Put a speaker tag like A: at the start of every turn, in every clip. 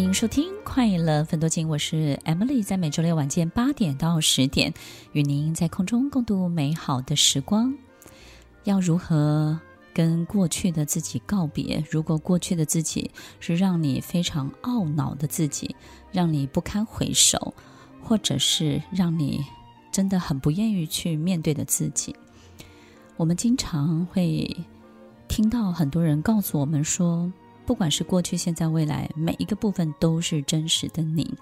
A: 欢迎收听《快乐芬多精》，我是 Emily，在每周六晚间八点到十点，与您在空中共度美好的时光。要如何跟过去的自己告别？如果过去的自己是让你非常懊恼的自己，让你不堪回首，或者是让你真的很不愿意去面对的自己，我们经常会听到很多人告诉我们说。不管是过去、现在、未来，每一个部分都是真实的你。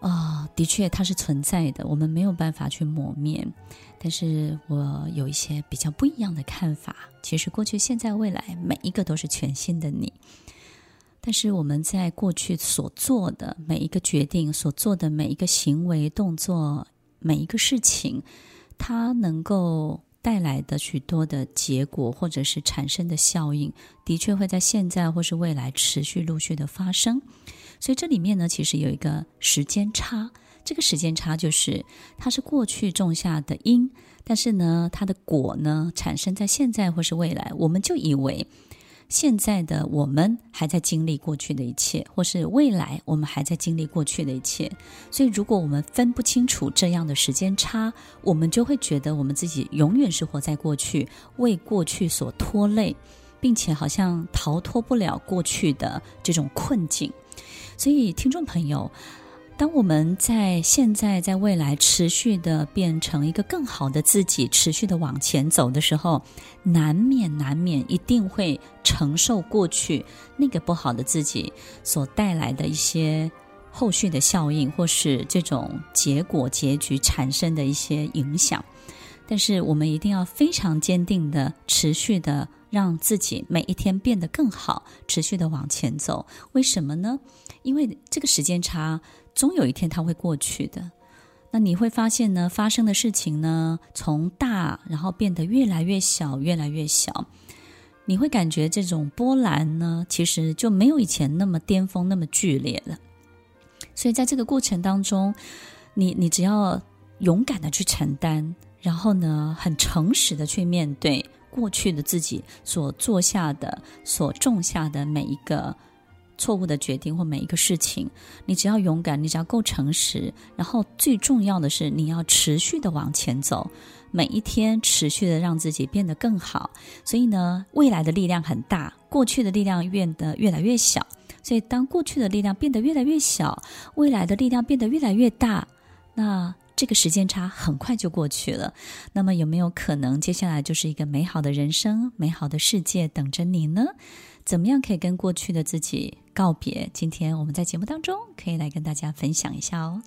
A: 啊、的确，它是存在的，我们没有办法去抹灭。但是我有一些比较不一样的看法。其实，过去、现在、未来，每一个都是全新的你。但是我们在过去所做的每一个决定、所做的每一个行为、动作、每一个事情，它能够。带来的许多的结果，或者是产生的效应，的确会在现在或是未来持续陆续的发生。所以这里面呢，其实有一个时间差。这个时间差就是它是过去种下的因，但是呢，它的果呢，产生在现在或是未来，我们就以为。现在的我们还在经历过去的一切，或是未来我们还在经历过去的一切。所以，如果我们分不清楚这样的时间差，我们就会觉得我们自己永远是活在过去，为过去所拖累，并且好像逃脱不了过去的这种困境。所以，听众朋友。当我们在现在、在未来持续的变成一个更好的自己，持续的往前走的时候，难免、难免一定会承受过去那个不好的自己所带来的一些后续的效应，或是这种结果、结局产生的一些影响。但是，我们一定要非常坚定的、持续的让自己每一天变得更好，持续的往前走。为什么呢？因为这个时间差。终有一天它会过去的，那你会发现呢，发生的事情呢，从大然后变得越来越小，越来越小。你会感觉这种波澜呢，其实就没有以前那么巅峰，那么剧烈了。所以在这个过程当中，你你只要勇敢的去承担，然后呢，很诚实的去面对过去的自己所做下的、所种下的每一个。错误的决定或每一个事情，你只要勇敢，你只要够诚实，然后最重要的是你要持续的往前走，每一天持续的让自己变得更好。所以呢，未来的力量很大，过去的力量变得越来越小。所以当过去的力量变得越来越小，未来的力量变得越来越大，那这个时间差很快就过去了。那么有没有可能接下来就是一个美好的人生、美好的世界等着你呢？怎么样可以跟过去的自己告别？今天我们在节目当中可以来跟大家分享一下哦。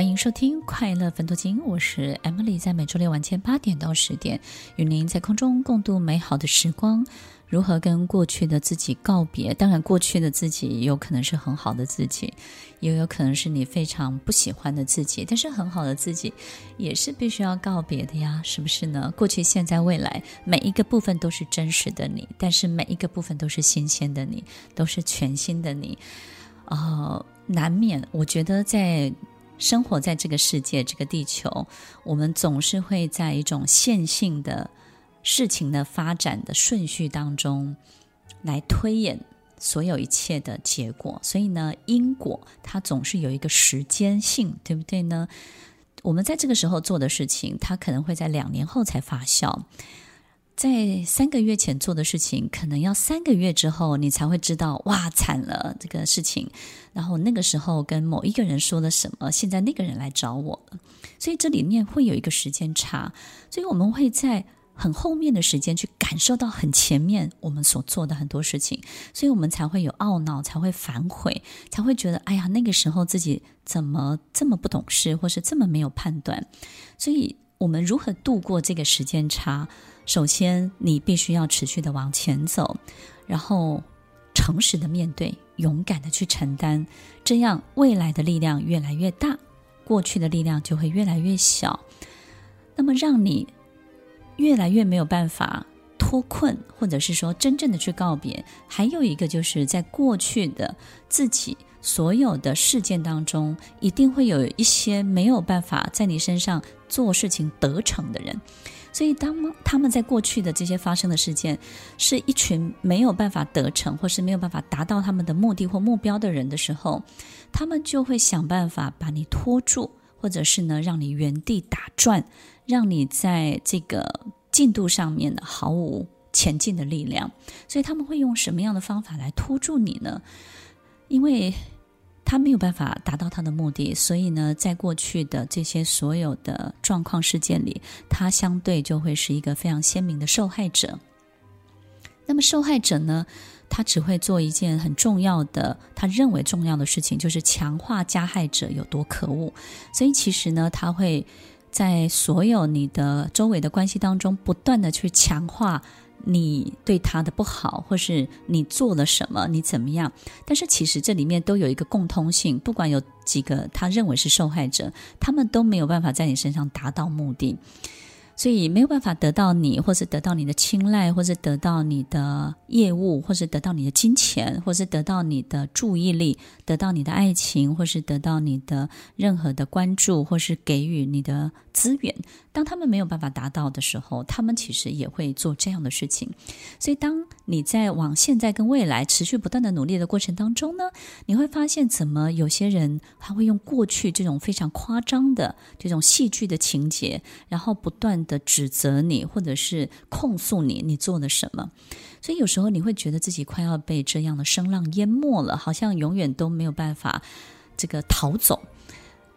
A: 欢迎收听《快乐分多金》，我是 Emily，在每周六晚间八点到十点，与您在空中共度美好的时光。如何跟过去的自己告别？当然，过去的自己有可能是很好的自己，也有可能是你非常不喜欢的自己。但是，很好的自己也是必须要告别的呀，是不是呢？过去、现在、未来，每一个部分都是真实的你，但是每一个部分都是新鲜的你，都是全新的你。呃，难免，我觉得在生活在这个世界、这个地球，我们总是会在一种线性的。事情的发展的顺序当中，来推演所有一切的结果。所以呢，因果它总是有一个时间性，对不对呢？我们在这个时候做的事情，它可能会在两年后才发酵；在三个月前做的事情，可能要三个月之后你才会知道，哇，惨了，这个事情。然后那个时候跟某一个人说了什么，现在那个人来找我了。所以这里面会有一个时间差，所以我们会在。很后面的时间去感受到很前面我们所做的很多事情，所以我们才会有懊恼，才会反悔，才会觉得哎呀，那个时候自己怎么这么不懂事，或是这么没有判断。所以，我们如何度过这个时间差？首先，你必须要持续的往前走，然后诚实的面对，勇敢的去承担，这样未来的力量越来越大，过去的力量就会越来越小。那么，让你越来越没有办法脱困，或者是说真正的去告别。还有一个，就是在过去的自己所有的事件当中，一定会有一些没有办法在你身上做事情得逞的人。所以，当他们在过去的这些发生的事件，是一群没有办法得逞，或是没有办法达到他们的目的或目标的人的时候，他们就会想办法把你拖住，或者是呢，让你原地打转，让你在这个进度上面的毫无前进的力量。所以，他们会用什么样的方法来拖住你呢？因为他没有办法达到他的目的，所以呢，在过去的这些所有的状况事件里，他相对就会是一个非常鲜明的受害者。那么，受害者呢，他只会做一件很重要的，他认为重要的事情，就是强化加害者有多可恶。所以，其实呢，他会在所有你的周围的关系当中，不断的去强化。你对他的不好，或是你做了什么，你怎么样？但是其实这里面都有一个共通性，不管有几个他认为是受害者，他们都没有办法在你身上达到目的。所以没有办法得到你，或是得到你的青睐，或是得到你的业务，或是得到你的金钱，或是得到你的注意力，得到你的爱情，或是得到你的任何的关注，或是给予你的资源。当他们没有办法达到的时候，他们其实也会做这样的事情。所以，当你在往现在跟未来持续不断的努力的过程当中呢，你会发现，怎么有些人还会用过去这种非常夸张的这种戏剧的情节，然后不断的指责你，或者是控诉你，你做了什么？所以有时候你会觉得自己快要被这样的声浪淹没了，好像永远都没有办法这个逃走。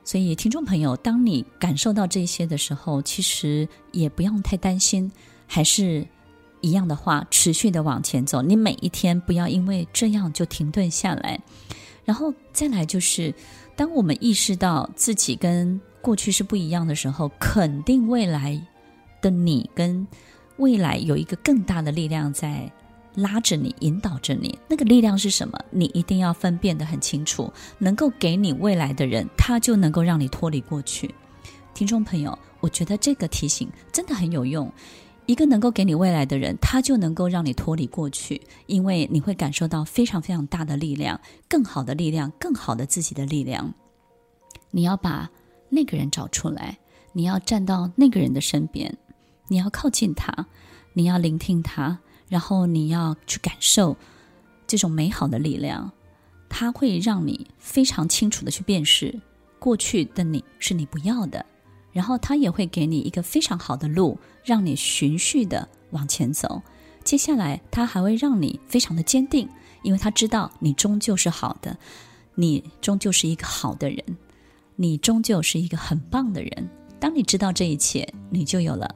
A: 所以听众朋友，当你感受到这些的时候，其实也不用太担心，还是一样的话，持续的往前走。你每一天不要因为这样就停顿下来，然后再来就是，当我们意识到自己跟过去是不一样的时候，肯定未来。的你跟未来有一个更大的力量在拉着你、引导着你。那个力量是什么？你一定要分辨得很清楚。能够给你未来的人，他就能够让你脱离过去。听众朋友，我觉得这个提醒真的很有用。一个能够给你未来的人，他就能够让你脱离过去，因为你会感受到非常非常大的力量，更好的力量，更好的自己的力量。你要把那个人找出来，你要站到那个人的身边。你要靠近他，你要聆听他，然后你要去感受这种美好的力量。它会让你非常清楚的去辨识过去的你是你不要的，然后它也会给你一个非常好的路，让你循序的往前走。接下来，它还会让你非常的坚定，因为他知道你终究是好的，你终究是一个好的人，你终究是一个很棒的人。当你知道这一切，你就有了